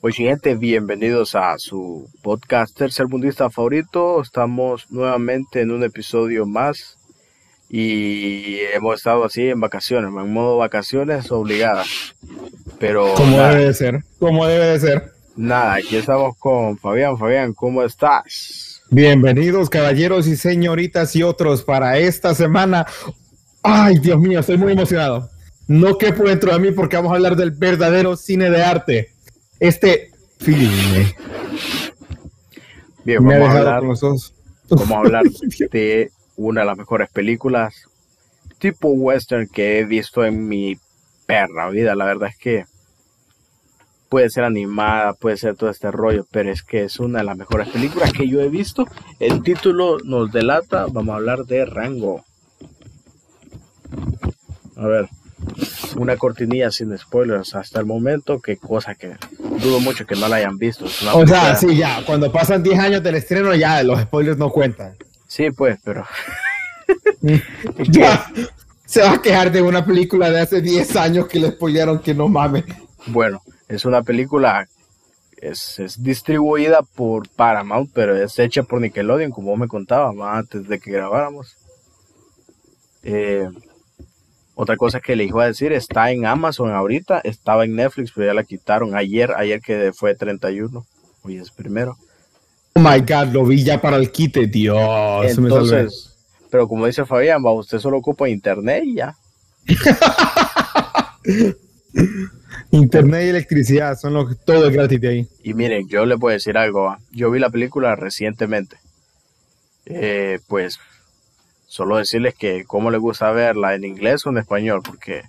Pues gente, bienvenidos a su podcast tercermundista favorito. Estamos nuevamente en un episodio más y hemos estado así en vacaciones, en modo vacaciones obligadas. Pero como debe de ser, como debe de ser. Nada, aquí estamos con Fabián. Fabián, ¿cómo estás? Bienvenidos caballeros y señoritas y otros para esta semana. Ay, Dios mío, estoy muy emocionado. No quepo dentro de mí porque vamos a hablar del verdadero cine de arte. Este filme. Bien, vamos, a hablar, vamos a hablar de una de las mejores películas tipo western que he visto en mi perra vida. La verdad es que puede ser animada, puede ser todo este rollo, pero es que es una de las mejores películas que yo he visto. El título nos delata, vamos a hablar de Rango. A ver, una cortinilla sin spoilers hasta el momento, que cosa que dudo mucho que no la hayan visto. O sea, sí, ya, cuando pasan 10 años del estreno ya los spoilers no cuentan. Sí, pues, pero... ya, se va a quejar de una película de hace 10 años que le spoilearon que no mames. Bueno, es una película, es, es, distribuida por Paramount, pero es hecha por Nickelodeon, como me contaba antes de que grabáramos. Eh, otra cosa que le iba a decir, está en Amazon ahorita, estaba en Netflix, pero ya la quitaron ayer, ayer que fue 31, hoy es primero. Oh my god, lo vi ya para el quite, Dios. Entonces, pero como dice Fabián, va, usted solo ocupa internet y ya. internet y electricidad son lo, todo es gratis de ahí. Y miren, yo le voy a decir algo, yo vi la película recientemente. Eh, pues Solo decirles que cómo les gusta verla en inglés o en español, porque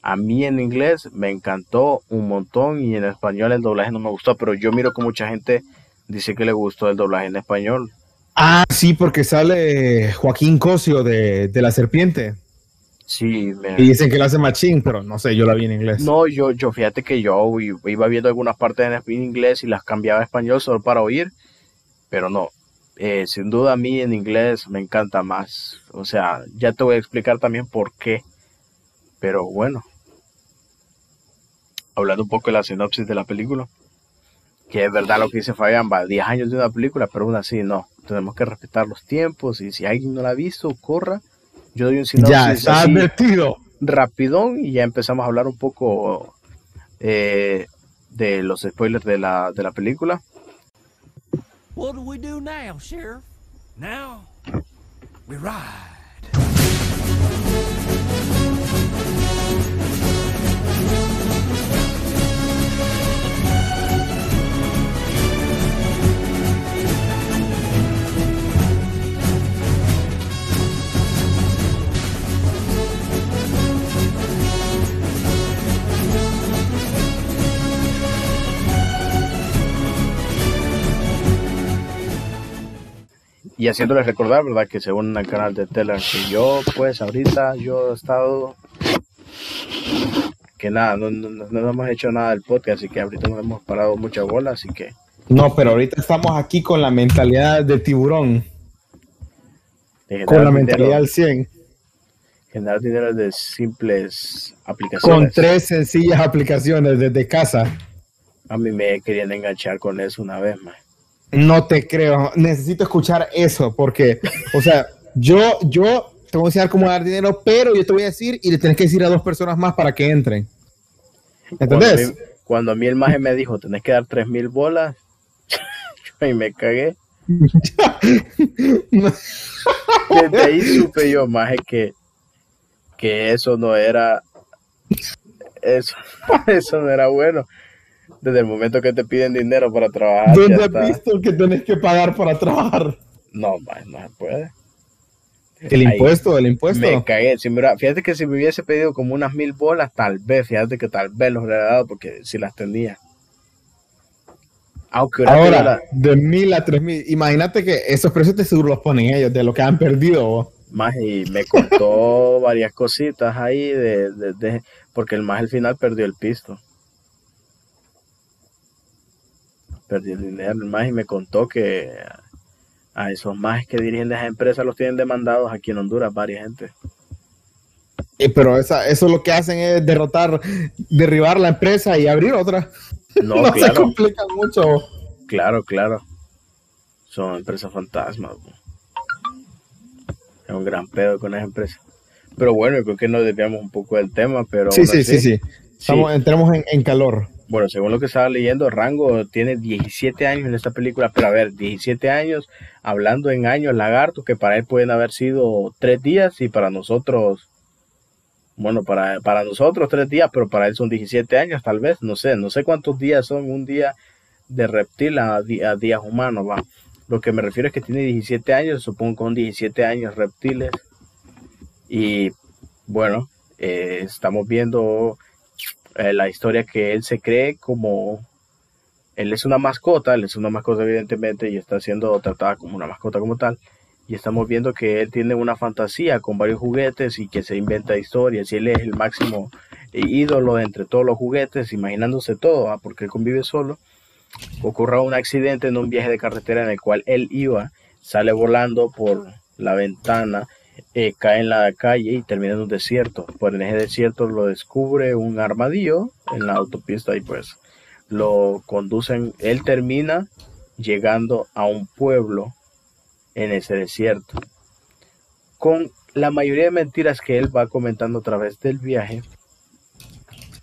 a mí en inglés me encantó un montón y en español el doblaje no me gustó, pero yo miro que mucha gente dice que le gustó el doblaje en español. Ah, sí, porque sale Joaquín Cosio de, La Serpiente. Sí, y dicen que lo hace machín, pero no sé, yo la vi en inglés. No, yo, yo fíjate que yo iba viendo algunas partes en inglés y las cambiaba a español solo para oír, pero no, eh, sin duda a mí en inglés me encanta más. O sea, ya te voy a explicar también por qué. Pero bueno, hablando un poco de la sinopsis de la película, que es verdad lo que dice Fabián, va 10 años de una película, pero aún así no, tenemos que respetar los tiempos y si alguien no la ha visto, corra. Yo doy un sinopsis ya, está advertido. rapidón y ya empezamos a hablar un poco eh, de los spoilers de la, de la película. What do we do now, Sheriff? Now, we ride. Y haciéndoles recordar, ¿verdad? Que se unen al canal de Teller, que yo, pues, ahorita yo he estado, que nada, no, no, hemos hecho nada del podcast, así que ahorita nos hemos parado mucha bola, así que... No, pero ahorita estamos aquí con la mentalidad de tiburón. con la mentalidad al 100. Generar dinero de simples aplicaciones. Con tres sencillas aplicaciones desde casa. A mí me querían enganchar con eso una vez más. No te creo. Necesito escuchar eso porque, o sea, yo, yo te voy a enseñar cómo dar dinero, pero yo te voy a decir y le tienes que decir a dos personas más para que entren. ¿Entendés? Cuando a mí, el maje me dijo, tenés que dar tres mil bolas, y me cagué. Desde ahí supe yo, maje, que, que eso no era, eso, eso no era bueno desde el momento que te piden dinero para trabajar. ¿Dónde has visto que tenés que pagar para trabajar? No, no se puede. El impuesto, el impuesto. Me cagué. fíjate que si me hubiese pedido como unas mil bolas, tal vez, fíjate que tal vez los hubiera dado porque si las tenía. Aunque Ahora, de mil a tres mil, imagínate que esos precios te seguro los ponen ellos, de lo que han perdido. Más y me costó varias cositas ahí, de, de, porque el más al final perdió el pisto. Perdí el dinero más y me contó que a esos más que dirigen esas empresas los tienen demandados aquí en Honduras varias gente. pero esa, eso lo que hacen es derrotar, derribar la empresa y abrir otra. No, no se complica mucho. claro, claro. Son empresas fantasmas. Es un gran pedo con esa empresa. Pero bueno, creo que nos desviamos un poco del tema, pero Sí, sí, así, sí, sí. Estamos, entramos en, en calor. Bueno, según lo que estaba leyendo, Rango tiene 17 años en esta película, pero a ver, 17 años, hablando en años, lagarto, que para él pueden haber sido tres días y para nosotros, bueno, para, para nosotros tres días, pero para él son 17 años tal vez, no sé, no sé cuántos días son un día de reptil a, días humanos, va. Lo que me refiero es que tiene 17 años, supongo con 17 años reptiles. Y bueno, eh, estamos viendo eh, la historia que él se cree como él es una mascota, él es una mascota evidentemente y está siendo tratada como una mascota como tal. Y estamos viendo que él tiene una fantasía con varios juguetes y que se inventa historias y él es el máximo ídolo entre todos los juguetes, imaginándose todo, ¿ah? porque él convive solo. Ocurre un accidente en un viaje de carretera en el cual él iba, sale volando por la ventana, eh, cae en la calle y termina en un desierto. Por en ese desierto lo descubre un armadillo en la autopista y pues lo conducen. Él termina llegando a un pueblo en ese desierto. Con la mayoría de mentiras que él va comentando a través del viaje,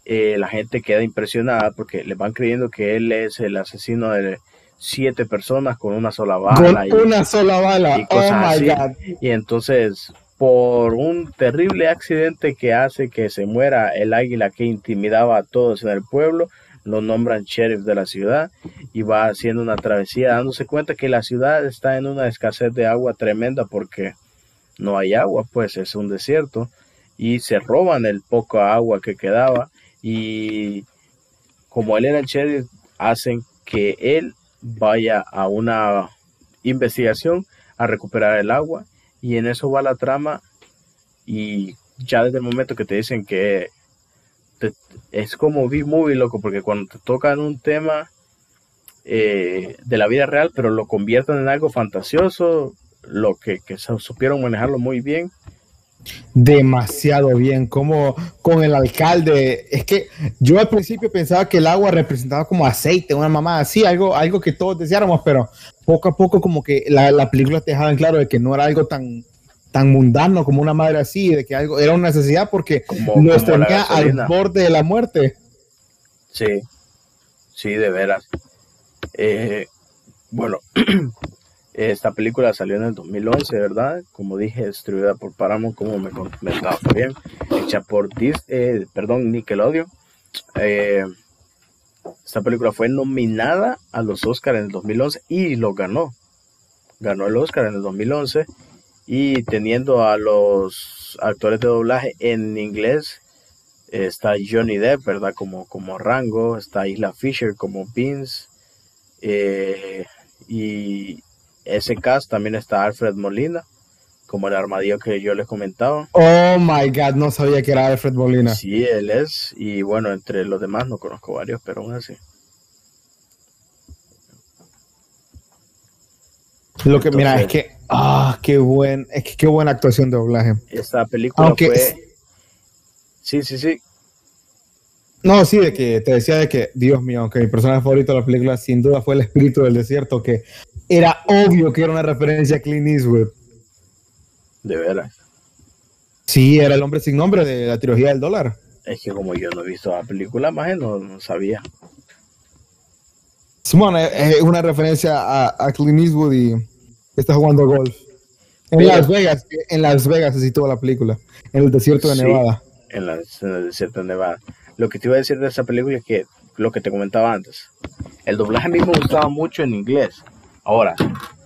eh, la gente queda impresionada porque le van creyendo que él es el asesino de siete personas con una sola bala. Con y- una sola bala. y Oh cosas my así. God. y entonces, por un terrible accidente que hace que se muera el águila que intimidaba a todos en el pueblo, lo nombran sheriff de la ciudad y va haciendo una travesía dándose cuenta que la ciudad está en una escasez de agua tremenda porque no hay agua, pues es un desierto y se roban el poco agua que quedaba y como él era el sheriff hacen que él vaya a una investigación a recuperar el agua y en eso va la trama y ya desde el momento que te dicen que te- es como B-Movie, loco, porque cuando te tocan un tema eh, de la vida real, pero lo convierten en algo fantasioso, lo que, que su- supieron manejarlo muy bien. Demasiado bien, como con el alcalde. Es que yo al principio pensaba que el agua representaba como aceite, una mamá así, algo, algo que todos deseáramos, pero poco a poco como que la, la película te dejaba en claro de que no era algo tan, tan mundano como una madre así, de que algo era una necesidad porque Como, nos como tenía al borde de la muerte. Sí, sí, de veras. Eh, bueno, esta película salió en el 2011, ¿verdad? Como dije, distribuida por Paramount, como me comentaba bien, hecha por eh, perdón, Nickelodeon. Eh, esta película fue nominada a los Oscars en el 2011 y lo ganó. Ganó el Oscar en el 2011 y teniendo a los actores de doblaje en inglés está Johnny Depp, ¿verdad? Como, como Rango, está Isla Fisher como Vince, eh, y ese cast también está Alfred Molina, como el armadillo que yo les comentaba. Oh my god, no sabía que era Alfred Molina. Sí, él es, y bueno, entre los demás no conozco varios, pero aún así. Lo que, mira, es que, ah, qué buen, es que qué buena actuación de doblaje. Esta película Aunque fue... es- Sí, sí, sí, No, sí, de que te decía de que, Dios mío, que mi personaje favorito de la película sin duda fue el espíritu del desierto, que era obvio que era una referencia a Clint Eastwood. de veras. Sí, era el hombre sin nombre de la trilogía del dólar. Es que como yo no he visto la película, más no, no sabía. Simón, es es una referencia a, a Clint Eastwood y está jugando golf. En Pero- Las Vegas, en Las Vegas se sitúa la película, en el desierto de Sí. Nevada. en, la, en el desierto de Nevada. Lo que te iba a decir de esa película es que lo que te comentaba antes, el doblaje a mí me gustaba mucho en inglés. Ahora,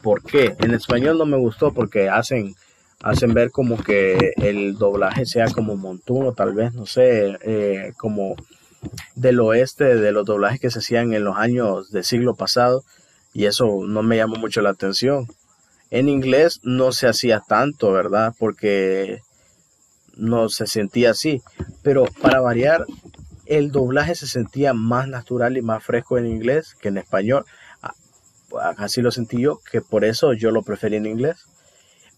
¿por qué? En español no me gustó porque hacen, hacen ver como que el doblaje sea como montuno, tal vez, no sé, eh, como del oeste, de los doblajes que se hacían en los años del siglo pasado, y eso no me llamó mucho la atención. En inglés no se hacía tanto, ¿verdad? Porque no se sentía así. Pero para variar, el doblaje se sentía más natural y más fresco en inglés que en español. Ah, Así lo sentí yo, que por eso yo lo preferí en inglés.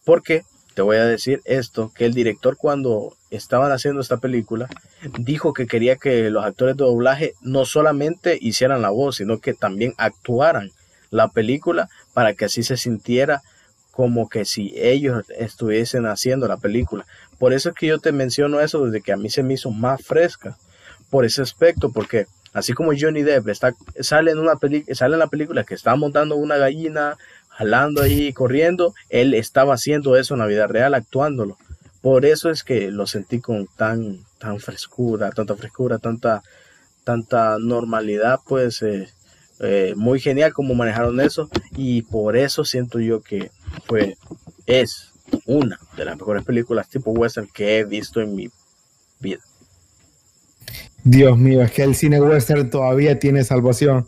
Porque te voy a decir esto, que el director cuando estaban haciendo esta película, dijo que quería que los actores de doblaje no solamente hicieran la voz, sino que también actuaran la película para que así se sintiera como que si ellos estuviesen haciendo la película. Por eso es que yo te menciono eso desde que a mí se me hizo más fresca por ese aspecto, porque así como Johnny Depp está, sale, en una sale en la película que está montando una gallina, jalando ahí, corriendo, él estaba haciendo eso en la vida real, actuándolo. Por eso es que lo sentí con tan, tan frescura, tanta frescura, tanta, tanta normalidad, pues eh, eh, muy genial como manejaron eso y por eso siento yo que fue, es una de las mejores películas tipo western que he visto en mi vida. Dios mío, es que el cine western todavía tiene salvación.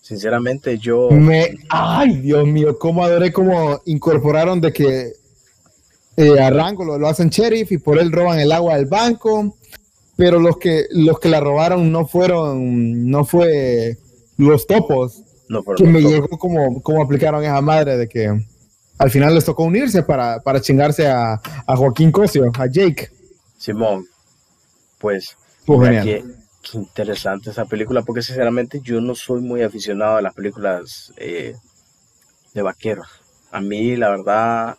Sinceramente, yo. Me. Ay, Dios mío, cómo adoré cómo incorporaron de que eh, a Rango lo, hacen sheriff y por él roban el agua del banco. Pero los que, los que la robaron no fueron. No fue los topos. No que me llegó como, como aplicaron esa madre de que al final les tocó unirse para, para chingarse a, a Joaquín Cosio, a Jake. Simón, pues, qué, interesante esa película, porque sinceramente yo no soy muy aficionado a las películas eh, de vaqueros. A mí, la verdad,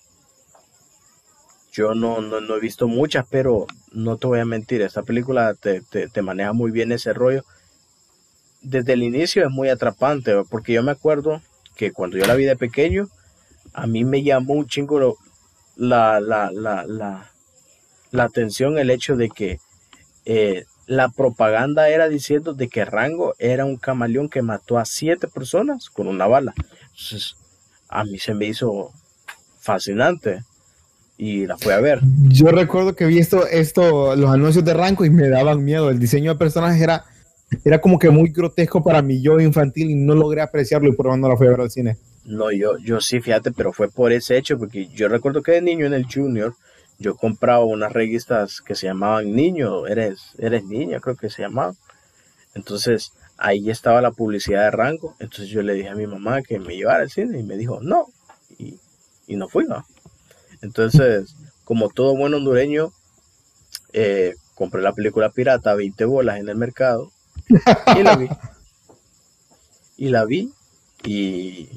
yo no, no, he visto muchas, pero no te voy a mentir, esta película te, te, maneja muy bien ese rollo. Desde el inicio es muy atrapante, porque yo me acuerdo que cuando yo la vi de pequeño, a mí me llamó un chingo la, la, la, la, la atención el hecho de que eh, la propaganda era diciendo de que Rango era un camaleón que mató a siete personas con una bala. Entonces, a mí se me hizo fascinante y la fui a ver. Yo recuerdo que vi esto, esto, los anuncios de Rango y me daban miedo. El diseño de personajes era, era como que muy grotesco para mi yo infantil y no logré apreciarlo y por eso no la fui a ver al cine. No, yo, yo sí, fíjate, pero fue por ese hecho, porque yo recuerdo que de niño en el Junior, yo compraba unas revistas que se llamaban Niño, eres, eres niña, creo que se llamaban. Entonces, ahí estaba la publicidad de rango. Entonces yo le dije a mi mamá que me llevara al cine y me dijo, no. Y, no fui, ¿no? Entonces, como todo buen hondureño, eh, compré la película pirata, 20 bolas en el mercado y la vi. Y la vi y,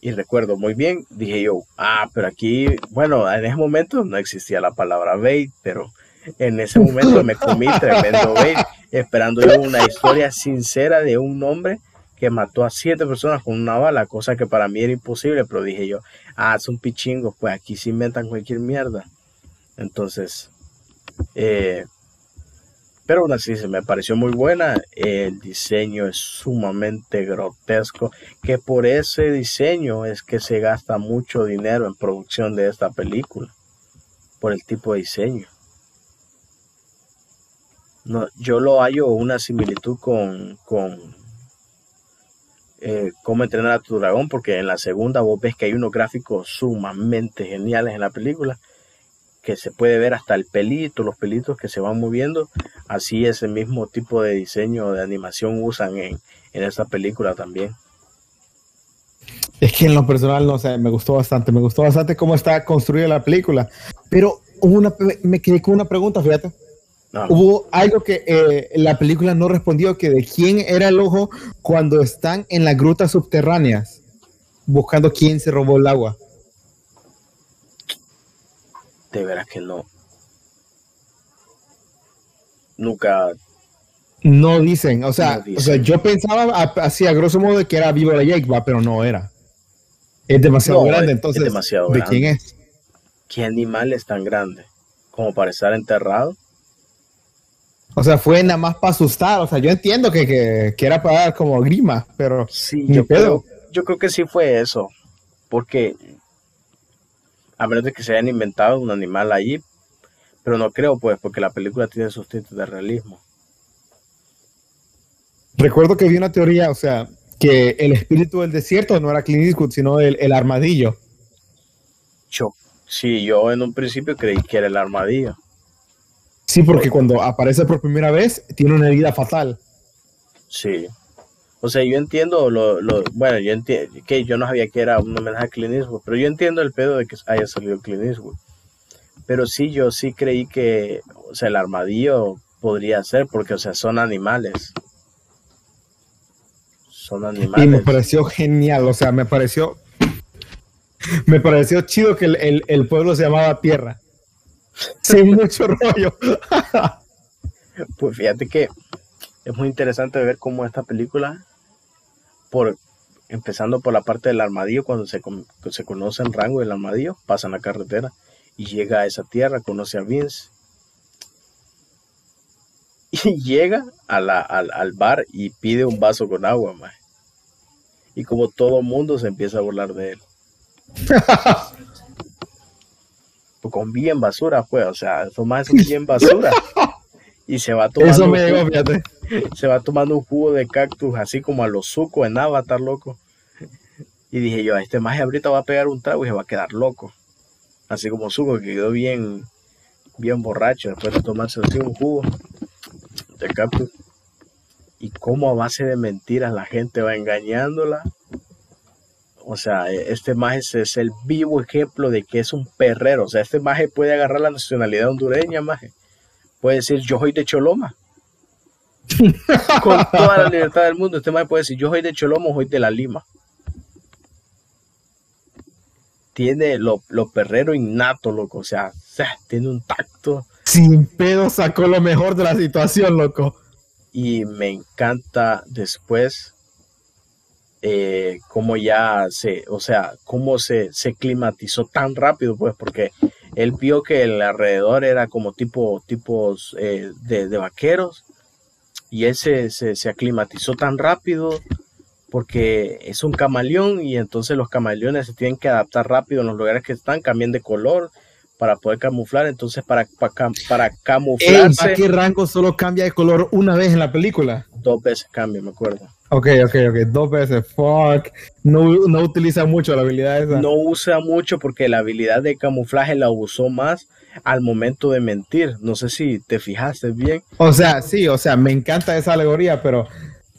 y recuerdo muy bien, dije yo, ah, pero aquí, bueno, en ese momento no existía la palabra bait, pero en ese momento me comí tremendo bait, esperando yo una historia sincera de un hombre que mató a siete personas con una bala, cosa que para mí era imposible, pero dije yo, ah, son pichingos, pues aquí se inventan cualquier mierda. Entonces, eh, pero aún así se me pareció muy buena. El diseño es sumamente grotesco, que por ese diseño es que se gasta mucho dinero en producción de esta película, por el tipo de diseño. No, yo lo hallo una similitud con, con eh, cómo entrenar a tu dragón, porque en la segunda vos ves que hay unos gráficos sumamente geniales en la película que se puede ver hasta el pelito, los pelitos que se van moviendo. Así ese mismo tipo de diseño de animación usan en, en esta película también. Es que en lo personal, no sé, me gustó bastante, me gustó bastante cómo está construida la película. Pero una, me quedé con una pregunta, fíjate. Hubo algo que eh, la película no respondió, que de quién era el ojo cuando están en las grutas subterráneas, buscando quién se robó el agua de veras que no. Nunca. No dicen, o sea, o sea yo pensaba así a grosso modo que era vivo la Jake, va, pero no era. Es demasiado grande, entonces. ¿De quién es? ¿Qué animal es tan grande? Como para estar enterrado. O sea, fue nada más para asustar. O sea, yo entiendo que, que, era para dar como grima, pero. Sí, yo creo, yo creo que sí fue eso. Porque a menos de que se hayan inventado un animal allí, pero no creo pues, porque la película tiene sus tintes de realismo. Recuerdo que vi una teoría, o sea, que el espíritu del desierto no era Clint Eastwood, sino el, armadillo. Yo, sí, yo en un principio creí que era el armadillo. Sí, porque cuando aparece por primera vez tiene una herida fatal. Sí. O sea, yo entiendo lo, lo bueno, yo entiendo que yo no sabía que era un homenaje a Clint Eastwood, pero yo entiendo el pedo de que haya salido Clint Eastwood. Pero sí, yo sí creí que, o sea, el armadillo podría ser, porque, o sea, son animales. Son animales. Y me pareció genial, o sea, me pareció. Me pareció chido que el, el pueblo se llamaba Tierra. Sin mucho rollo. pues fíjate que es muy interesante ver cómo esta película, por empezando por la parte del armadillo, cuando se, se conoce el rango del armadillo, pasa en la carretera y llega a esa tierra, conoce a Vince y llega a la, al, bar y pide un vaso con agua, Y como todo mundo se empieza a burlar de él. con bien basura, pues, o sea, eso más es bien basura. y se va tomando. Eso me llegó, fíjate. Se va tomando un jugo de cactus, así como a los sucos en Avatar, loco. Y dije yo, este maje ahorita va a pegar un trago y se va a quedar loco. Así como suco, que quedó bien, bien borracho después de tomarse así un jugo de cactus. Y cómo a base de mentiras la gente va engañándola. O sea, este maje es el vivo ejemplo de que es un perrero. O sea, este maje puede agarrar la nacionalidad hondureña, maje puede decir yo soy de Choloma. Con toda la libertad del mundo, este man puede decir yo soy de Choloma o soy de la Lima. Tiene lo, perrero innato, loco. O sea, tiene un tacto. Sin pedo sacó lo mejor de la situación, loco. Y me encanta después eh, cómo ya se, o sea, cómo se, se climatizó tan rápido, pues, porque él vio que el alrededor era como tipo, tipos eh, de, vaqueros y él se, se, aclimatizó tan rápido porque es un camaleón y entonces los camaleones se tienen que adaptar rápido en los lugares que están, cambian de color para poder camuflar, entonces para, para, para camuflarse... ¿Qué rango solo cambia de color una vez en la película? Dos veces cambia, me acuerdo. Ok, ok, ok, dos veces, fuck. No, no utiliza mucho la habilidad esa. No usa mucho porque la habilidad de camuflaje la usó más al momento de mentir. No sé si te fijaste bien. O sea, sí, o sea, me encanta esa alegoría, pero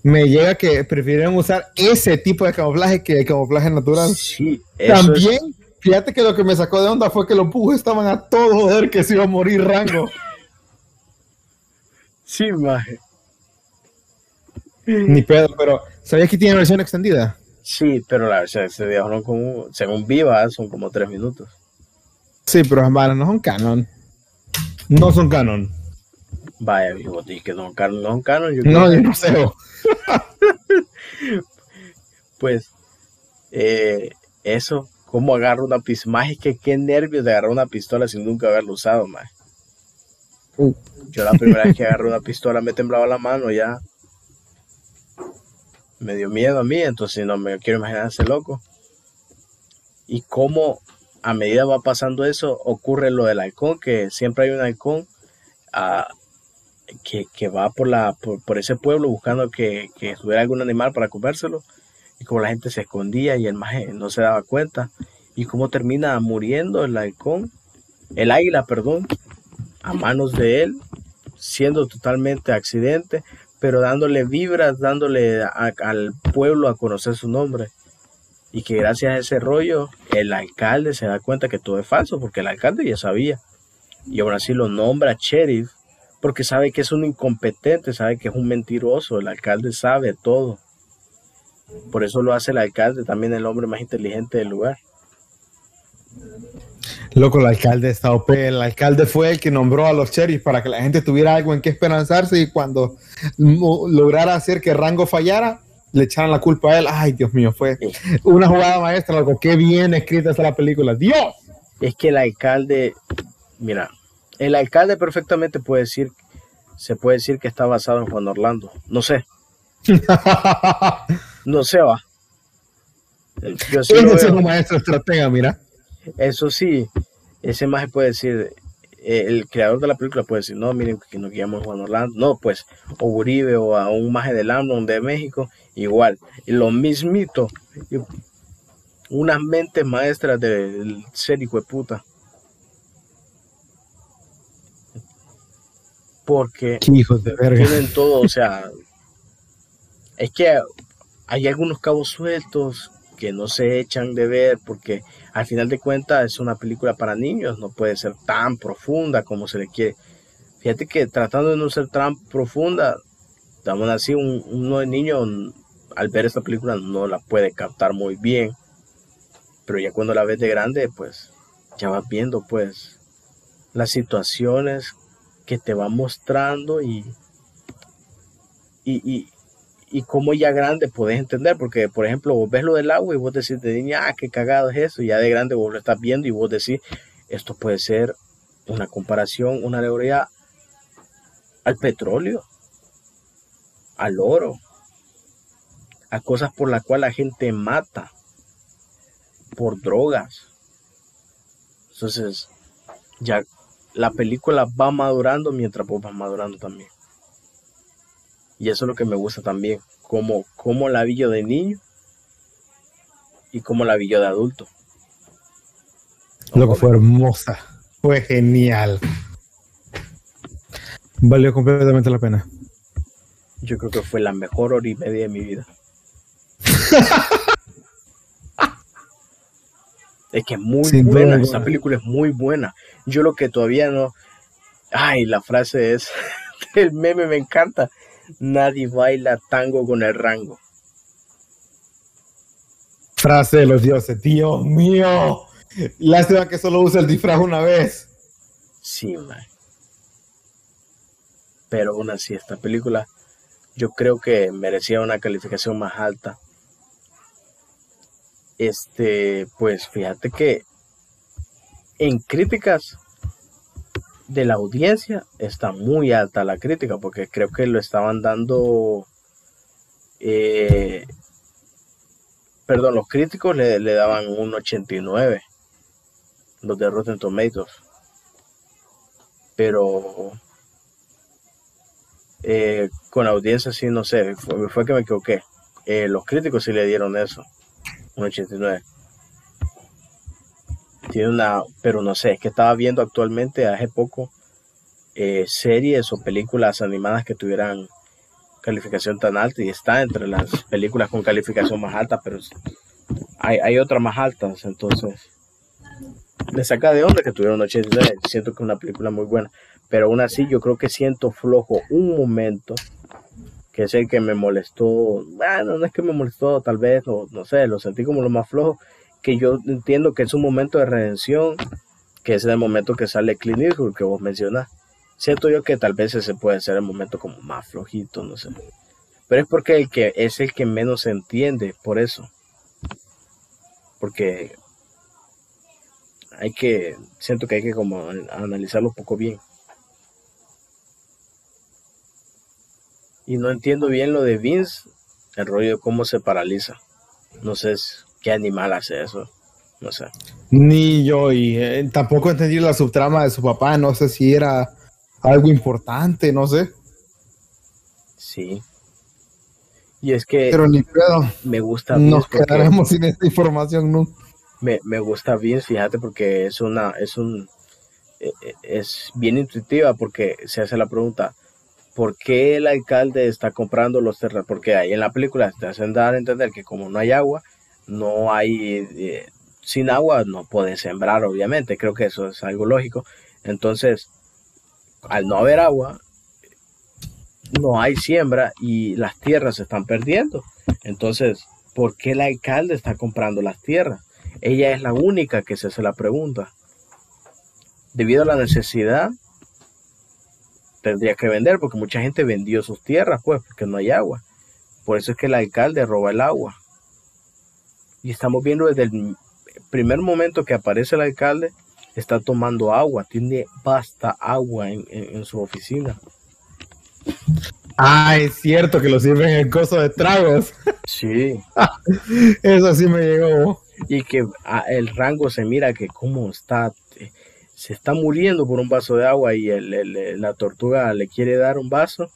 me llega que prefieren usar ese tipo de camuflaje que el camuflaje natural. Sí, También, fíjate que lo que me sacó de onda fue que los pujos estaban a todo joder que se iba a morir rango. sí, maje. Ni pedo, pero ¿sabías que tiene versión extendida? Sí, pero la versión extendida son como, según Viva, son como tres minutos. Sí, pero hermano, no son canon. No son canon. Vaya, viejo, que no son canon, no son canon. no, yo no sé. pues, eh, eso, ¿cómo agarro una pistola? Más es que qué nervios de agarrar una pistola sin nunca haberlo usado, más. Uh. Yo la primera vez que agarré una pistola me temblaba la mano ya me dio miedo a mí, entonces no me quiero imaginar ese loco. Y cómo a medida va pasando eso, ocurre lo del halcón, que siempre hay un halcón ah, que, va por, la, por, ese pueblo buscando que, que tuviera algún animal para comérselo. Y como la gente se escondía y el maje no se daba cuenta. Y cómo termina muriendo el halcón, el águila, perdón, a manos de él, siendo totalmente accidente, pero dándole vibras, dándole al pueblo a conocer su nombre. Y que gracias a ese rollo el alcalde se da cuenta que todo es falso, porque el alcalde ya sabía. Y aún así lo nombra sheriff, porque sabe que es un incompetente, sabe que es un mentiroso, el alcalde sabe todo. Por eso lo hace el alcalde, también el hombre más inteligente del lugar. Loco, el alcalde está OP. El alcalde fue el que nombró a los sheriffs para que la gente tuviera algo en qué esperanzarse y cuando lograra hacer que Rango fallara, le echaran la culpa a él. Ay, Dios mío, fue una jugada maestra, loco. Qué bien escrita está la película. ¡Dios! Es que el alcalde, mira, el alcalde perfectamente puede decir, se puede decir que está basado en Juan Orlando. No sé. no sé, va. Yo sí es un maestro estratega, mira. Eso sí, ese maje puede decir, eh, el creador de la película puede decir, no, miren que nos guiamos Juan Orlando, no, pues, o Uribe o a un maje del Amnon de México, igual, y lo mismito, unas mentes maestras del ser hijo de puta. Porque hijos de verga. tienen todo, o sea, es que hay algunos cabos sueltos que no se echan de ver porque al final de cuentas es una película para niños, no puede ser tan profunda como se le quiere. Fíjate que tratando de no ser tan profunda, aún así un, uno de niño al ver esta película no la puede captar muy bien, pero ya cuando la ves de grande, pues ya vas viendo pues las situaciones que te va mostrando y, y, y como ya grande podés entender, porque por ejemplo vos ves lo del agua y vos decís de niña, ah, qué cagado es eso, y ya de grande vos lo estás viendo y vos decís, esto puede ser una comparación, una alegoría al petróleo, al oro, a cosas por las cuales la gente mata, por drogas. Entonces, ya la película va madurando mientras vos vas madurando también. Y eso es lo que me gusta también, como, como la vi yo de niño y como la vi yo de adulto. Lo que fue hermosa, fue genial. Valió completamente la pena. Yo creo que fue la mejor hora y media de mi vida. es que es muy buena, esta película es muy buena. Yo lo que todavía no... Ay, la frase es... el meme me encanta. Nadie baila tango con el rango. Frase de los dioses, Dios mío. Lástima que solo usa el disfraz una vez. Sí, man. Pero aún así, esta película yo creo que merecía una calificación más alta. Este, pues fíjate que en críticas de la audiencia está muy alta la crítica porque creo que lo estaban dando eh, perdón los críticos le, daban un 89 los de Rotten Tomatoes. Pero eh, con audiencia sí no sé fue, que me equivoqué. Eh, los críticos sí le dieron eso un 89 tiene una, pero no sé, es que estaba viendo actualmente hace poco eh, series o películas animadas que tuvieran calificación tan alta y está entre las películas con calificación más alta, pero hay, hay otras más altas, entonces me saca de onda que tuvieron 89, siento que es una película muy buena, pero aún así yo creo que siento flojo un momento que es el que me molestó, bueno, no es que me molestó tal vez, o no sé, lo sentí como lo más flojo, que yo entiendo que es un momento de redención, que es el momento que sale Clint Eastwood que vos mencionás. Siento yo que tal vez ese puede ser el momento como más flojito, no sé. Pero es porque el que es el que menos se entiende, por eso. Porque hay que, siento que hay que como analizarlo un poco bien. Y no entiendo bien lo de Vince, el rollo de cómo se paraliza. No sé qué animal hace eso. No sé. Ni yo, y eh, tampoco entendí la subtrama de su papá. No sé si era algo importante, no sé. Sí. Y es que. Pero ni pedo. Me gusta Nos quedaremos sin esta información, ¿no? Me, me gusta bien, fíjate, porque es una. Es un. E, e, es bien intuitiva porque se hace la pregunta. ¿Por qué el alcalde está comprando los terrenos? Porque ahí en la película te hacen dar a entender que como no hay agua, no hay, eh, sin agua no puedes sembrar, obviamente, creo que eso es algo lógico. Entonces, al no haber agua, no hay siembra y las tierras se están perdiendo. Entonces, ¿por qué el alcalde está comprando las tierras? Ella es la única que se hace la pregunta. Debido a la necesidad, tendría que vender porque mucha gente vendió sus tierras, pues, porque no hay agua. Por eso es que el alcalde roba el agua. Y estamos viendo desde el primer momento que aparece el alcalde, está tomando agua, tiene basta agua en, su oficina. Ah, es cierto que lo sirven en el coso de tragos. Sí. Eso sí me llegó. Y que ah, el rango se mira que cómo está, eh, se está muriendo por un vaso de agua y la tortuga le quiere dar un vaso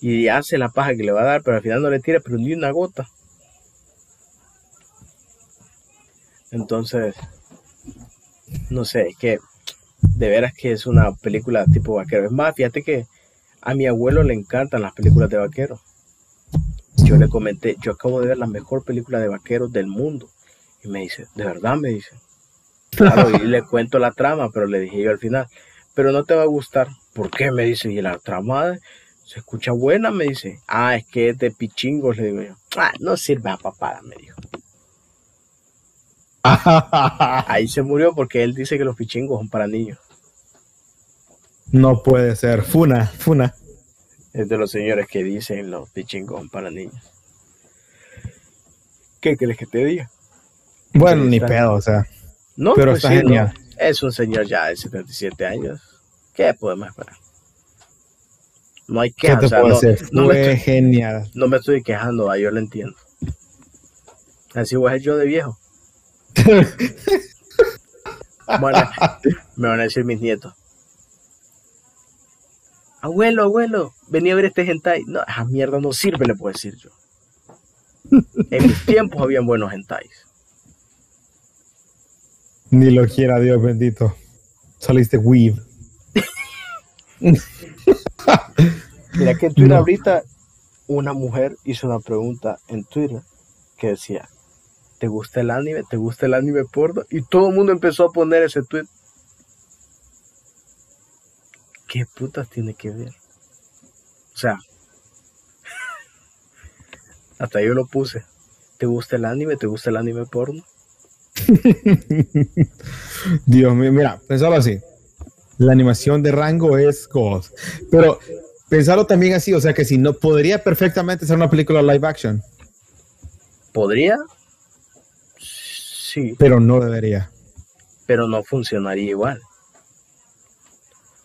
y hace la paja que le va a dar, pero al final no le tira, pero ni una gota. Entonces, no sé, que de veras que es una película tipo vaquero. Es más, fíjate que a mi abuelo le encantan las películas de vaquero. Yo le comenté, yo acabo de ver la mejor película de vaqueros del mundo. Y me dice, ¿de verdad? Me dice. Claro, y le cuento la trama, pero le dije yo al final, pero no te va a gustar. ¿Por qué? Me dice, y la trama se escucha buena, me dice. Ah, es que es de pichingos, le digo yo. Ah, no sirve a papada, me dijo. Ahí se murió porque él dice que los pichingos son para niños. No puede ser. Funa, funa. Es de los señores que dicen los pichingos son para niños. ¿Qué crees que te diga? Bueno, ni pedo, o sea. No, pero pues está sí, genial. no. Es un señor ya de 77 años. ¿Qué podemos esperar? No hay que ¿Qué te puedo no, me estoy, genial. no me estoy quejando, ah, yo lo entiendo. Así voy a ser yo de viejo. Bueno, me van a decir mis nietos. Abuelo, abuelo, venía a ver este hentai. No, esa mierda no sirve, le puedo decir yo. En mis tiempos habían buenos hentais. Ni lo quiera Dios bendito. Saliste weave. Mira que en Twitter No. ahorita una mujer hizo una pregunta en Twitter que decía, ¿te gusta el anime? ¿Te gusta el anime porno? Y todo el mundo empezó a poner ese tweet. ¿Qué putas tiene que ver? O sea, hasta yo lo puse. ¿Te gusta el anime? ¿Te gusta el anime porno? Dios mío, mira, pensarlo así. La animación de rango es God. Pero pensarlo también así, o sea que si no podría perfectamente ser una película live action, ¿Podría? Sí, pero no debería. pero no funcionaría igual.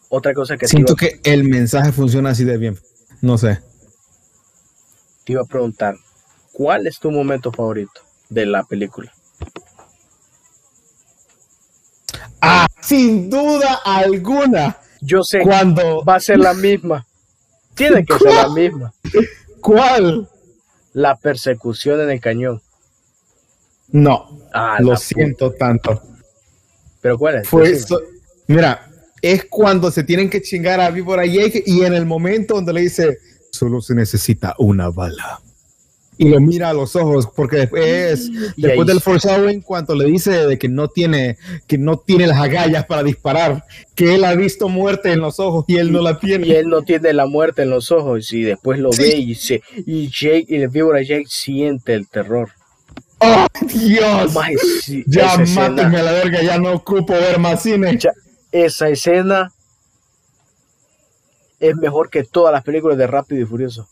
Otra cosa que Siento que el mensaje funciona así de bien. No sé. te iba a preguntar, ¿cuál es tu momento favorito de la película? Ah, sin duda alguna. Yo sé, Cuando. va a ser la misma. Tiene que ser la misma. ¿Cuál? La persecución en el cañón. No, Ah, lo siento tanto. Pero ¿cuál es? Fue eso- Mira, es cuando se tienen que chingar a Víbora Jake y en el momento donde le dice, solo se necesita una bala. Y lo mira a los ojos, porque después, después del foreshadowing, cuando le dice de que no tiene, que no tiene las agallas para disparar, que él ha visto muerte en los ojos y él no la tiene. Y él no tiene la muerte en los ojos y después lo Sí. ve y se y Jake y el víbora Jake siente el terror. ¡Oh, Dios! Sí, ya mátenme a la verga, ya no ocupo ver más cine. Ya- esa escena es mejor que todas las películas de Rápido y Furioso.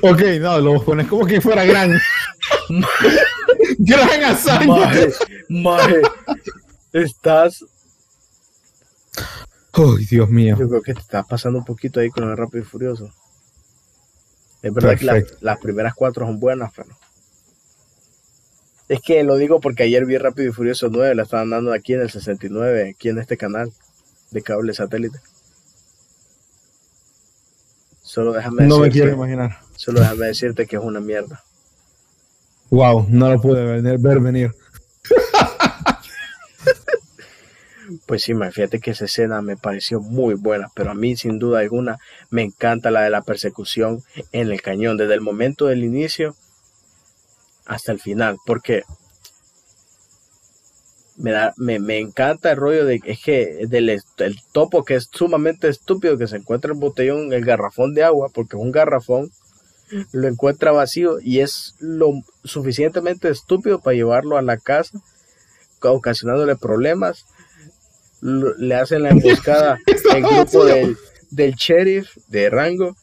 Ok, no, lo pones como que fuera gran. gran hazaña. Maje, maje, estás Ay, Dios mío. Yo creo que te estás pasando un poquito ahí con el Rápido y Furioso. Es verdad que la- las primeras cuatro son buenas, pero. Es que lo digo porque ayer vi Rápido y Furioso 9, la estaban dando aquí en el 69, aquí en este canal de cable satélite. Solo déjame, No me quiero imaginar. solo déjame decirte que es una mierda. Wow, no lo pude ver, ver venir. Pues sí, fíjate que esa escena me pareció muy buena, pero a mí sin duda alguna me encanta la de la persecución en el cañón, desde el momento del inicio hasta el final, porque me, da, me, me encanta el rollo de es que del el topo que es sumamente estúpido que se encuentra el botellón, el garrafón de agua, porque es un garrafón, lo encuentra vacío y es lo suficientemente estúpido para llevarlo a la casa, ocasionándole problemas. Le hacen la emboscada el grupo del, del sheriff de Rango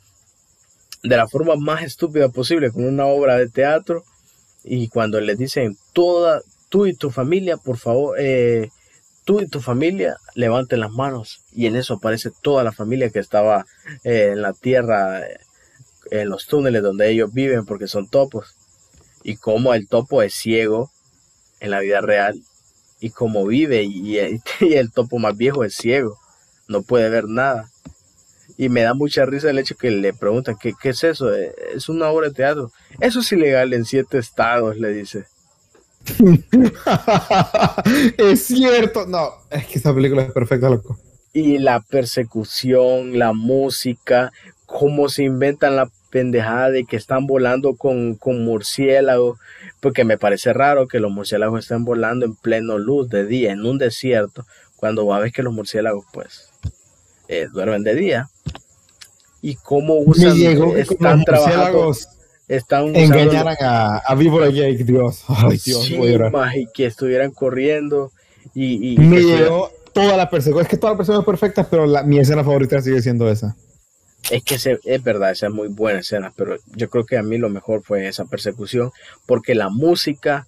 de la forma más estúpida posible, con una obra de teatro. Y cuando les dicen, toda, tú y tu familia, por favor, eh, tú y tu familia, levanten las manos. Y en eso aparece toda la familia que estaba eh, en la tierra, eh, en los túneles donde ellos viven, porque son topos. Y como el topo es ciego en la vida real, y como vive, y, el topo más viejo es ciego, no puede ver nada. Y me da mucha risa el hecho que le preguntan, ¿qué, qué es eso? Eh, Es una obra de teatro. Eso es ilegal en siete estados, le dice. es cierto. No, es que esta película es perfecta, loco. Y la persecución, la música, cómo se inventan la pendejada de que están volando con, con murciélagos, porque me parece raro que los murciélagos estén volando en pleno luz de día, en un desierto, cuando va a ver que los murciélagos pues eh, duermen de día. Y cómo usan, están trabajando, están engañaran a, a Víbora Jake, Dios, ay Dios, sí, y que estuvieran corriendo y, y me llegó toda la persecución, es que toda la persecución es perfecta, pero la, mi escena favorita sigue siendo esa. Es que es verdad, esa es muy buena escena, pero yo creo que a mí lo mejor fue esa persecución, porque la música,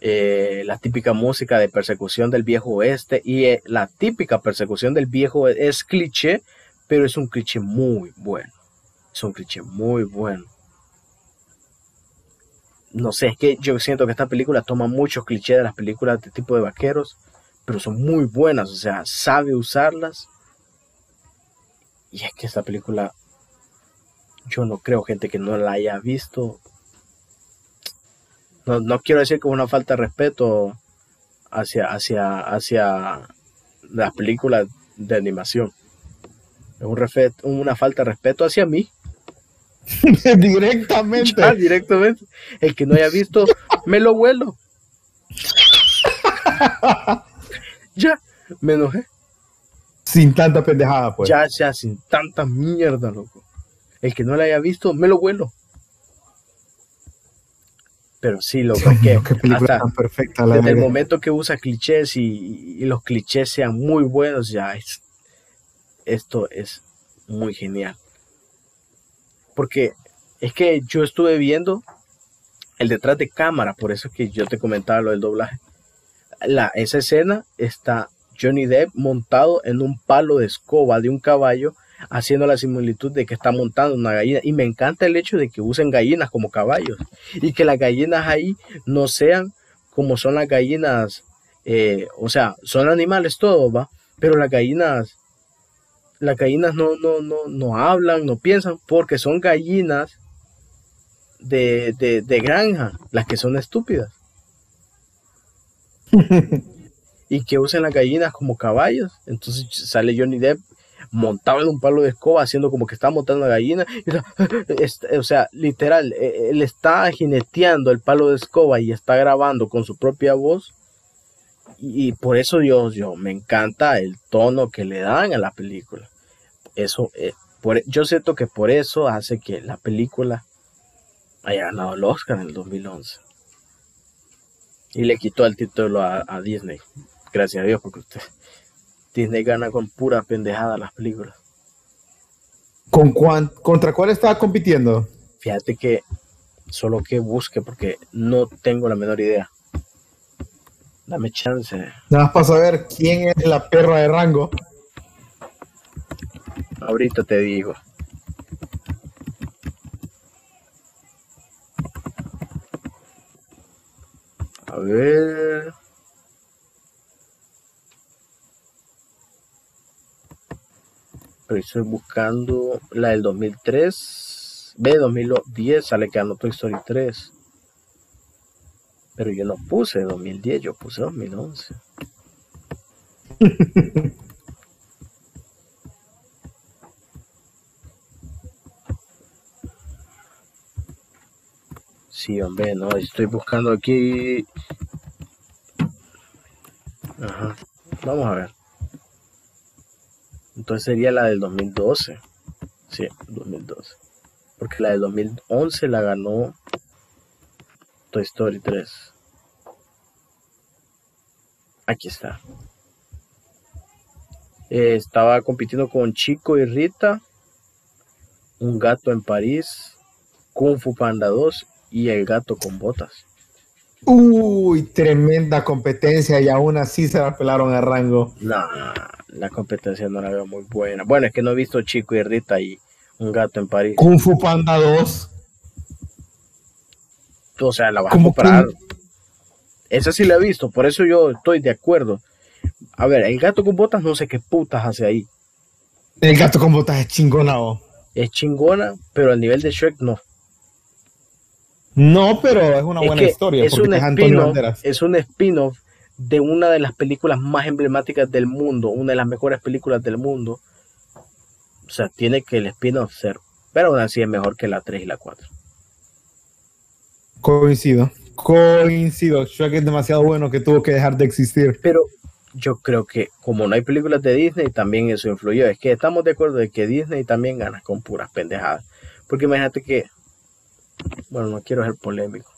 eh, la típica música de persecución del viejo oeste y eh, la típica persecución del viejo es cliché, pero es un cliché muy bueno. Es un cliché muy bueno. No sé, es que yo siento que esta película toma muchos clichés de las películas de tipo de vaqueros, pero son muy buenas, o sea, sabe usarlas y es que esta película, yo no creo gente que no la haya visto. No, quiero decir que es una falta de respeto hacia, hacia, hacia las películas de animación. Es un una falta de respeto hacia mí. directamente. directamente. El que no haya visto, me lo vuelo. ya, me enojé. Sin tanta pendejada, pues. Ya, ya, sin tanta mierda, loco. El que no la haya visto, me lo vuelo. Pero sí, lo que hasta tan perfecta, la desde el momento que usa clichés y, los clichés sean muy buenos, ya es, esto es muy genial. Porque es que yo estuve viendo el detrás de cámara, por eso que yo te comentaba lo del doblaje. La, esa escena está Johnny Depp montado en un palo de escoba de un caballo, haciendo la similitud de que está montando una gallina. Y me encanta el hecho de que usen gallinas como caballos y que las gallinas ahí no sean como son las gallinas, eh, o sea, son animales todos, ¿va? Pero las gallinas, las gallinas no, no, no, no hablan, no piensan, porque son gallinas de, de, de granja, las que son estúpidas. y que usen las gallinas como caballos. Entonces sale Johnny Depp montado en un palo de escoba haciendo como que está montando la gallina. o sea, literal, e, él está jineteando el palo de escoba y está grabando con su propia voz. Y, por eso Dios, yo me encanta el tono que le dan a la película. Eso, eh, por, yo siento que por eso hace que la película haya ganado el Oscar en el 2011. Y le quitó el título a Disney. Gracias a Dios, porque usted Disney gana con pura pendejada las películas. ¿Con ¿Contra cuál estaba compitiendo? Fíjate que solo que busque porque no tengo la menor idea. Dame chance. Nada más para saber quién es la perra de rango. Ahorita te digo. A ver. estoy buscando la del 2003. B 2010 sale que anotó Toy Story 3. Pero yo no puse 2010, yo puse 2011. sí, hombre, no, estoy buscando aquí. Ajá. Vamos a ver. Entonces sería la del 2012. Sí, 2012. Porque la del 2011 la ganó Toy Story 3. Aquí está. Eh, estaba compitiendo con Chico y Rita, Un gato en París, Kung Fu Panda 2 y El gato con botas. Uy, tremenda competencia y aún así se la pelaron a rango. No, la competencia no la veo muy buena. Bueno, es que no he visto Chico y Rita y un gato en París. Kung Fu Panda 2. O sea, la vas a comprar. Esa sí la he visto, por eso yo estoy de acuerdo. A ver, el gato con botas no sé qué putas hace ahí. El gato con botas es chingona, Es chingona, pero al nivel de Shrek no. No, pero es una buena historia. Es un, es un spin-off de una de las películas más emblemáticas del mundo, una de las mejores películas del mundo. O sea, tiene que el spin-off ser Pero aún así es mejor que la 3 y la 4. Coincido. Coincido. Shrek es demasiado bueno que tuvo que dejar de existir. Pero yo creo que como no hay películas de Disney, también eso influyó. Es que estamos de acuerdo de que Disney también gana con puras pendejadas. Porque imagínate que, bueno, no quiero ser polémico.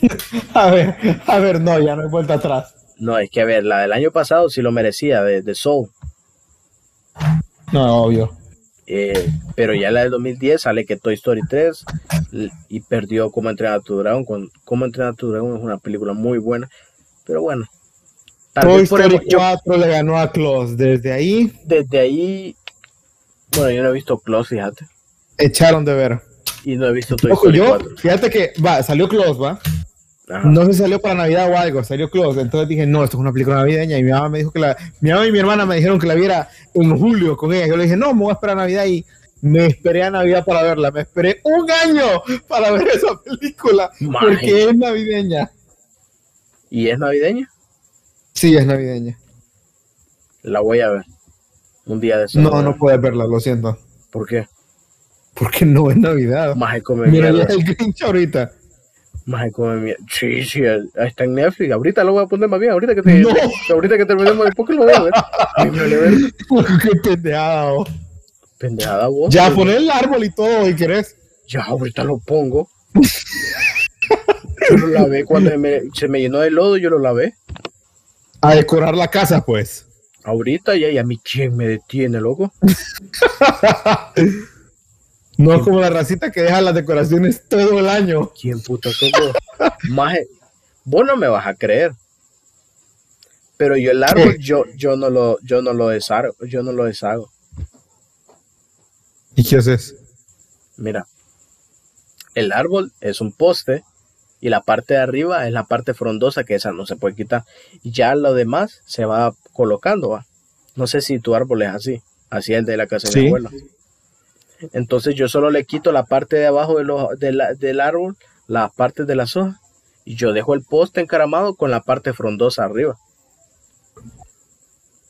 a ver, a ver, no, ya no hay vuelta atrás. No, es que a ver, la del año pasado sí lo merecía, de, de Soul. No, obvio. Eh, pero ya la del 2010 sale que Toy Story 3 y perdió Como entrenar a tu dragón. Con, Como entrenar a tu dragón es una película muy buena. Pero bueno. Toy Story 4 le ganó a Klaus. Desde ahí. Desde ahí. Bueno, yo no he visto Klaus, fíjate. Echaron de ver. Y no he visto Toy Story yo, Fíjate que, va, salió Klaus, va. No se salió para Navidad o algo, salió Close. Entonces dije, no, esto es una película navideña. Y mi mamá me dijo que la. Mi mamá y mi hermana me dijeron que la viera en julio con ella. Yo le dije, no, me voy a esperar a Navidad. Y me esperé a Navidad para verla. Me esperé un año para ver esa película. Porque es navideña. ¿Y es navideña? Sí, es navideña. La voy a ver. Un día de eso. No, no puedes verla, lo siento. ¿Por qué? Porque no es Navidad. Más Mira, ya es el Grinch ahorita. Más como Sí, sí, está en Netflix. Ahorita lo voy a poner más bien. Ahorita que, te, ahorita que terminemos el podcast lo voy a ver. Qué pendejada vos. Pendejada vos. Ya, poner el árbol y todo, ¿y querés? Ya, ahorita lo pongo. yo lo lavé cuando se me llenó de lodo, yo lo lavé. A decorar la casa, pues. Ahorita ya, y a mí, ¿quién me detiene, loco? No es como la racita que deja las decoraciones todo el año. ¿Quién puto todo? Maje, vos no me vas a creer. Pero yo el árbol, yo, yo no lo, yo no lo deshago, yo no lo deshago. ¿Y qué haces? Mira, el árbol es un poste y la parte de arriba es la parte frondosa que esa no se puede quitar. Y ya lo demás se va colocando, va. No sé si tu árbol es así, así es el de la casa de mi abuela. Entonces yo solo le quito la parte de abajo del árbol, la parte de las hojas, y yo dejo el poste encaramado con la parte frondosa arriba.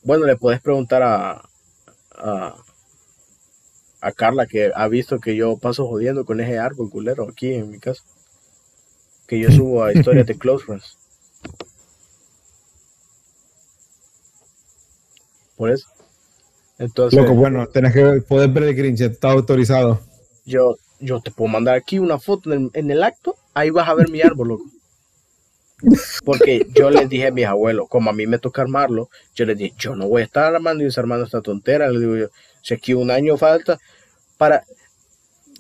Bueno, le puedes preguntar a, a, Carla que ha visto que yo paso jodiendo con ese árbol culero aquí en mi casa. Que yo subo a historias de Close Friends. Por eso. Entonces, Loco, bueno, tenés que poder ver el Grinch, está autorizado. Yo, yo te puedo mandar aquí una foto en el, acto, ahí vas a ver mi árbol, loco. Porque yo les dije a mis abuelos, como a mí me toca armarlo, yo les dije, yo no voy a estar armando y desarmando esta tontera. Les digo yo, si aquí un año falta, para,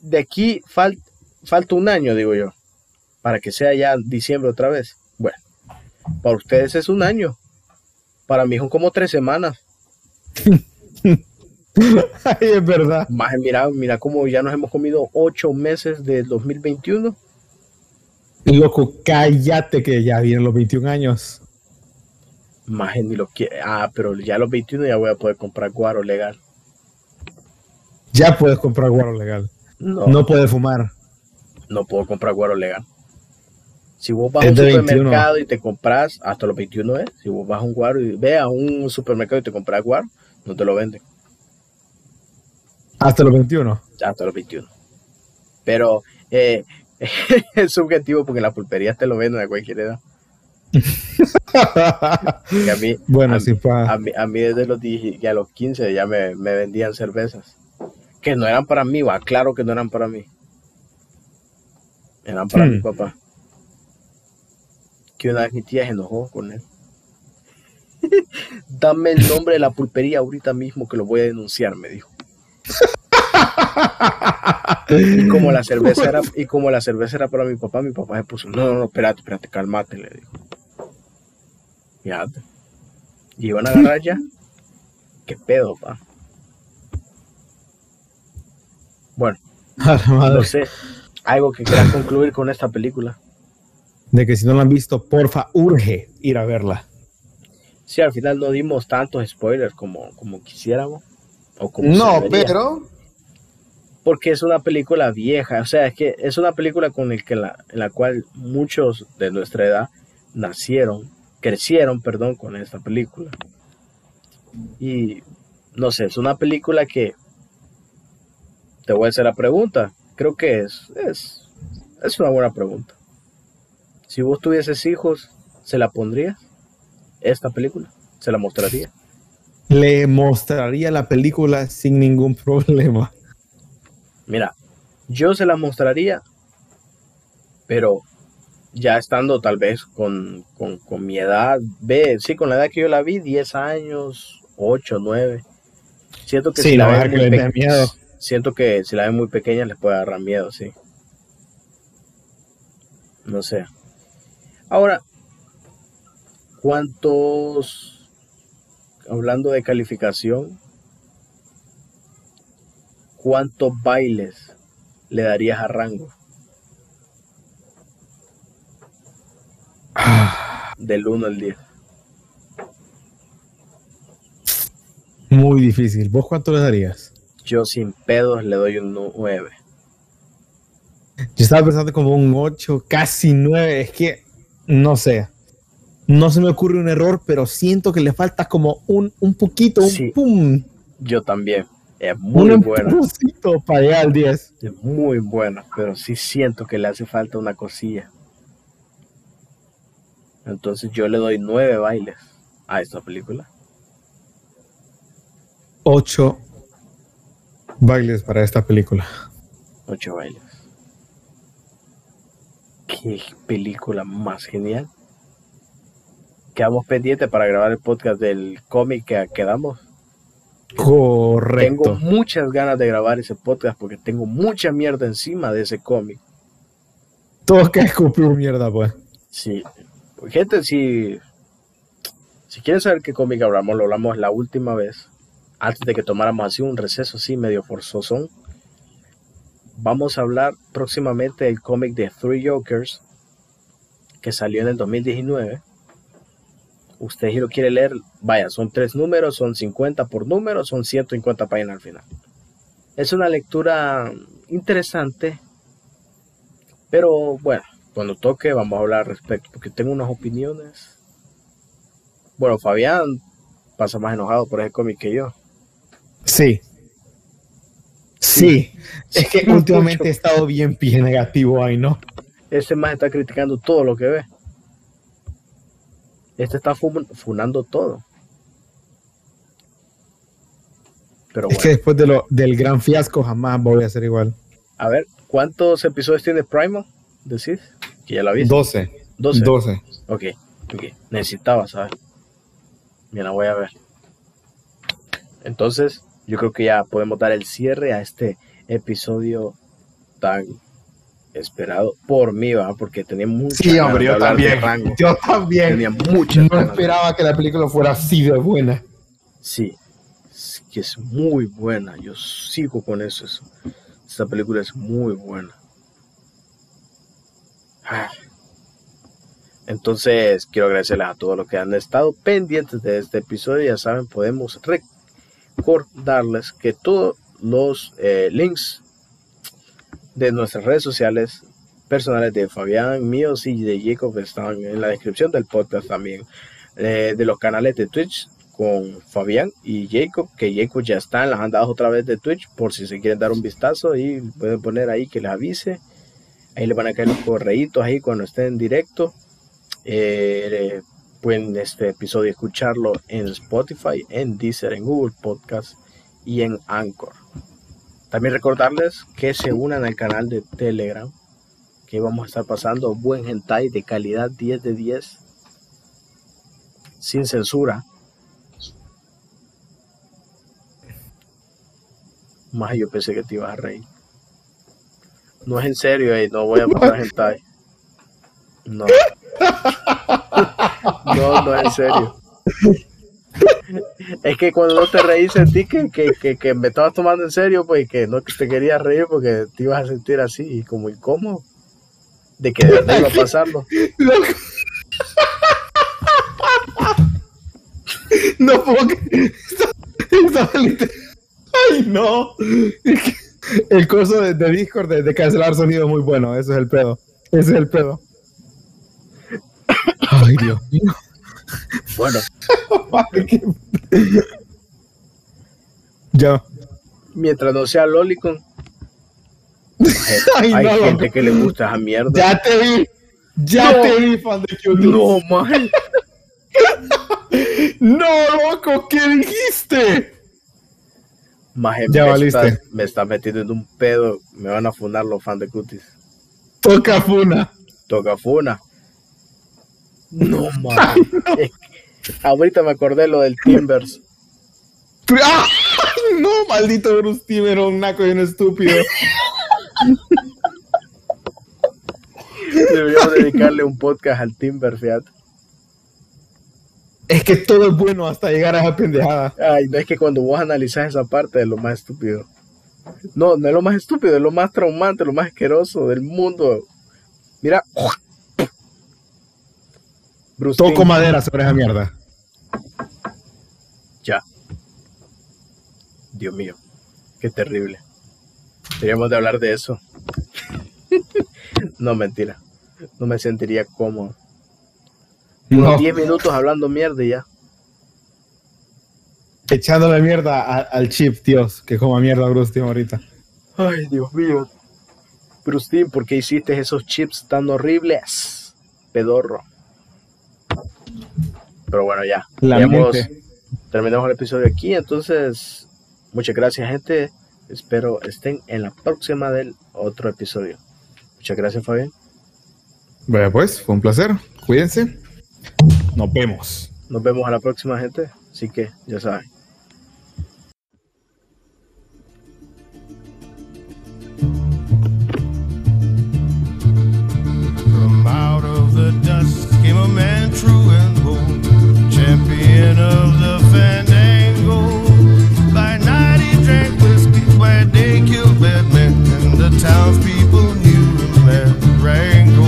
de aquí falta un año, digo yo, para que sea ya diciembre otra vez. Bueno, para ustedes es un año, para mí son como tres semanas. es verdad. Más mira, mira cómo ya nos hemos comido ocho meses de 2021. Loco, cállate que ya vienen los 21 años. Más ni lo que. Ah, pero ya los 21 ya voy a poder comprar guaro legal. Ya puedes comprar guaro legal. No. No puedes fumar. No puedo comprar guaro legal. Si vos vas a un supermercado y te compras, hasta los 21 es, si vos vas a un guaro y ve a un supermercado y te compras guaro, no te lo venden. Hasta los 21. Hasta los 21. Pero eh, es subjetivo porque la pulpería te lo venden a cualquier edad. a mí, bueno, a, sí, a, mí, a mí desde los, a los 15 ya me, vendían cervezas. Que no eran para mí, va, claro que no eran para mí. Eran para mi hmm. papá. Que una vez mi tía se enojó con él. Dame el nombre de la pulpería ahorita mismo que lo voy a denunciar, me dijo y como la cerveza era, y como la cerveza era para mi papá, mi papá se puso, no, no, no, espérate, espérate, calmate, le dijo. Fíjate. Y iban a agarrar ya. ¿Qué pedo, pa? Bueno, no sé, algo que quieras concluir con esta película. De que si no la han visto, porfa, urge ir a verla. Sí, al final no dimos tantos spoilers como, como quisiéramos. O como no, pero porque es una película vieja, o sea, es que es una película con el que la, en la cual muchos de nuestra edad nacieron, crecieron, perdón, con esta película. Y no sé, es una película que te voy a hacer la pregunta. Creo que es, es, es una buena pregunta. Si vos tuvieses hijos, ¿se la pondrías? ¿Esta película? ¿Se la mostraría? Le mostraría la película sin ningún problema. Mira, yo se la mostraría, pero ya estando tal vez con, mi edad, ve, sí, con la edad que yo la vi, 10 años, 8, 9. Siento que si la ven muy miedo. Siento que si la ven muy pequeña les puede agarrar miedo, sí. No sé. Ahora, ¿cuántos, hablando de calificación, cuántos bailes le darías a Rango? Del 1 al 10. Muy difícil. ¿Vos cuánto le darías? Yo sin pedos le doy un 9. Yo estaba pensando como un 8, casi 9. Es que, no sé. No se me ocurre un error, pero siento que le falta como un, un poquito, un pum. Yo también. Es muy un buena. para llegar al 10. Es muy buena, pero sí siento que le hace falta una cosilla. Entonces yo le doy nueve bailes a esta película. Ocho bailes para esta película. Ocho bailes. Qué película más genial. Quedamos pendientes para grabar el podcast del cómic que quedamos. Correcto. Tengo muchas ganas de grabar ese podcast porque tengo mucha mierda encima de ese cómic. Todo que escupió mierda, pues. Sí, gente, si, si quieren saber qué cómic hablamos, lo hablamos la última vez, antes de que tomáramos así un receso así medio forzoso. Vamos a hablar próximamente del cómic de Three Jokers, que salió en el 2019. Usted si lo quiere leer, vaya, son tres números, son 50 por número, son 150 páginas al final. Es una lectura interesante, pero bueno, cuando toque vamos a hablar al respecto, porque tengo unas opiniones. Bueno, Fabián pasa más enojado por ese cómic que yo. Sí. Sí. Es que últimamente he estado bien pie negativo ahí, ¿no? Ese más está criticando todo lo que ve. Este está funando todo. Pero es que después de lo, del gran fiasco jamás voy a ser igual. A ver, ¿cuántos episodios tiene Primal? ¿Decís? Que ya la viste. 12. 12. 12. Ok, ok. Necesitaba, ¿sabes? Bien, la voy a ver. Entonces, yo creo que ya podemos dar el cierre a este episodio tan esperado por mí, ¿va? Porque tenía mucho Sí, hombre, yo también. Yo también. Tenía mucho No esperaba que la película fuera así de buena. Sí, es que es muy buena. Yo sigo con eso. Esta película es muy buena. Ah. Entonces, quiero agradecerles a todos los que han estado pendientes de este episodio. Ya saben, podemos recordarles que todos los eh, links de nuestras redes sociales personales de Fabián, míos y de Jacob están en la descripción del podcast también. Eh, de los canales de Twitch con Fabián y Jacob, que Jacob ya está en las andadas otra vez de Twitch, por si se quieren dar un vistazo y pueden poner ahí que les avise. Ahí le van a caer los correitos ahí cuando estén en directo. Eh, pueden este episodio escucharlo en Spotify, en Deezer, en Google Podcast y en Anchor. También recordarles que se unan al canal de Telegram, que vamos a estar pasando buen hentai de calidad 10 de 10, sin censura. Más yo pensé que te ibas a reír. No es en serio, eh, no voy a pasar hentai. No. No, no es en serio. Es que cuando no te reí sentí que, que, que, me estabas tomando en serio, pues que no te querías reír porque te ibas a sentir así y como incómodo de que de verdad iba a pasarlo. No puedo Ay, no. El curso de, Discord de, cancelar sonido es muy bueno. Ese es el pedo. Ese es el pedo. Ay, Dios mío. Bueno. ya. Mientras no sea Lolicon, Ay, Hay no, gente que le gusta esa mierda. Ya te vi. Ya No. te vi, fan de Cuties. No, maje. No, loco, ¿qué dijiste? Maje, Ya me, valiste. estás, me estás metiendo en un pedo. Me van a funar los fans de Cutis. Toca Funa. Toca funa. No, maje. Es que ahorita me acordé lo del Timbers. ¡Ay, no, maldito Bruce Timm era un naco y un estúpido. Deberíamos dedicarle un podcast al Timber, fíjate. Es que todo es bueno hasta llegar a esa pendejada. Ay, no es que cuando vos analizás esa parte es lo más estúpido. No, no es lo más estúpido, es lo más traumante, lo más asqueroso del mundo. Mira. Bruce Toco madera sobre esa mierda. Ya. Dios mío, qué terrible. Deberíamos de hablar de eso. no, mentira. No me sentiría cómodo. Unos No, 10 minutos hablando mierda y ya. echándole mierda a- al chip, Dios, que coma mierda Bruce ahorita. Ay, Dios mío. Bruce ¿por qué hiciste esos chips tan horribles? Pedorro pero bueno, ya. Ya terminamos el episodio aquí, entonces muchas gracias gente. Espero estén en la próxima del otro episodio. Muchas gracias, Fabián. Bueno, pues fue un placer. Cuídense. Nos vemos. Nos vemos a la próxima, gente. Así que ya saben. the townspeople knew him as Rango.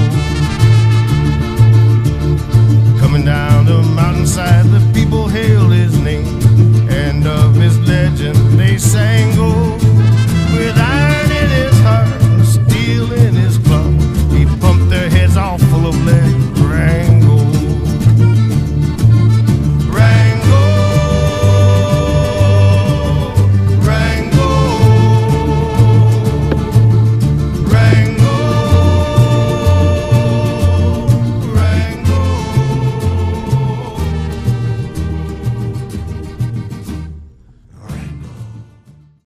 Coming down the mountainside, the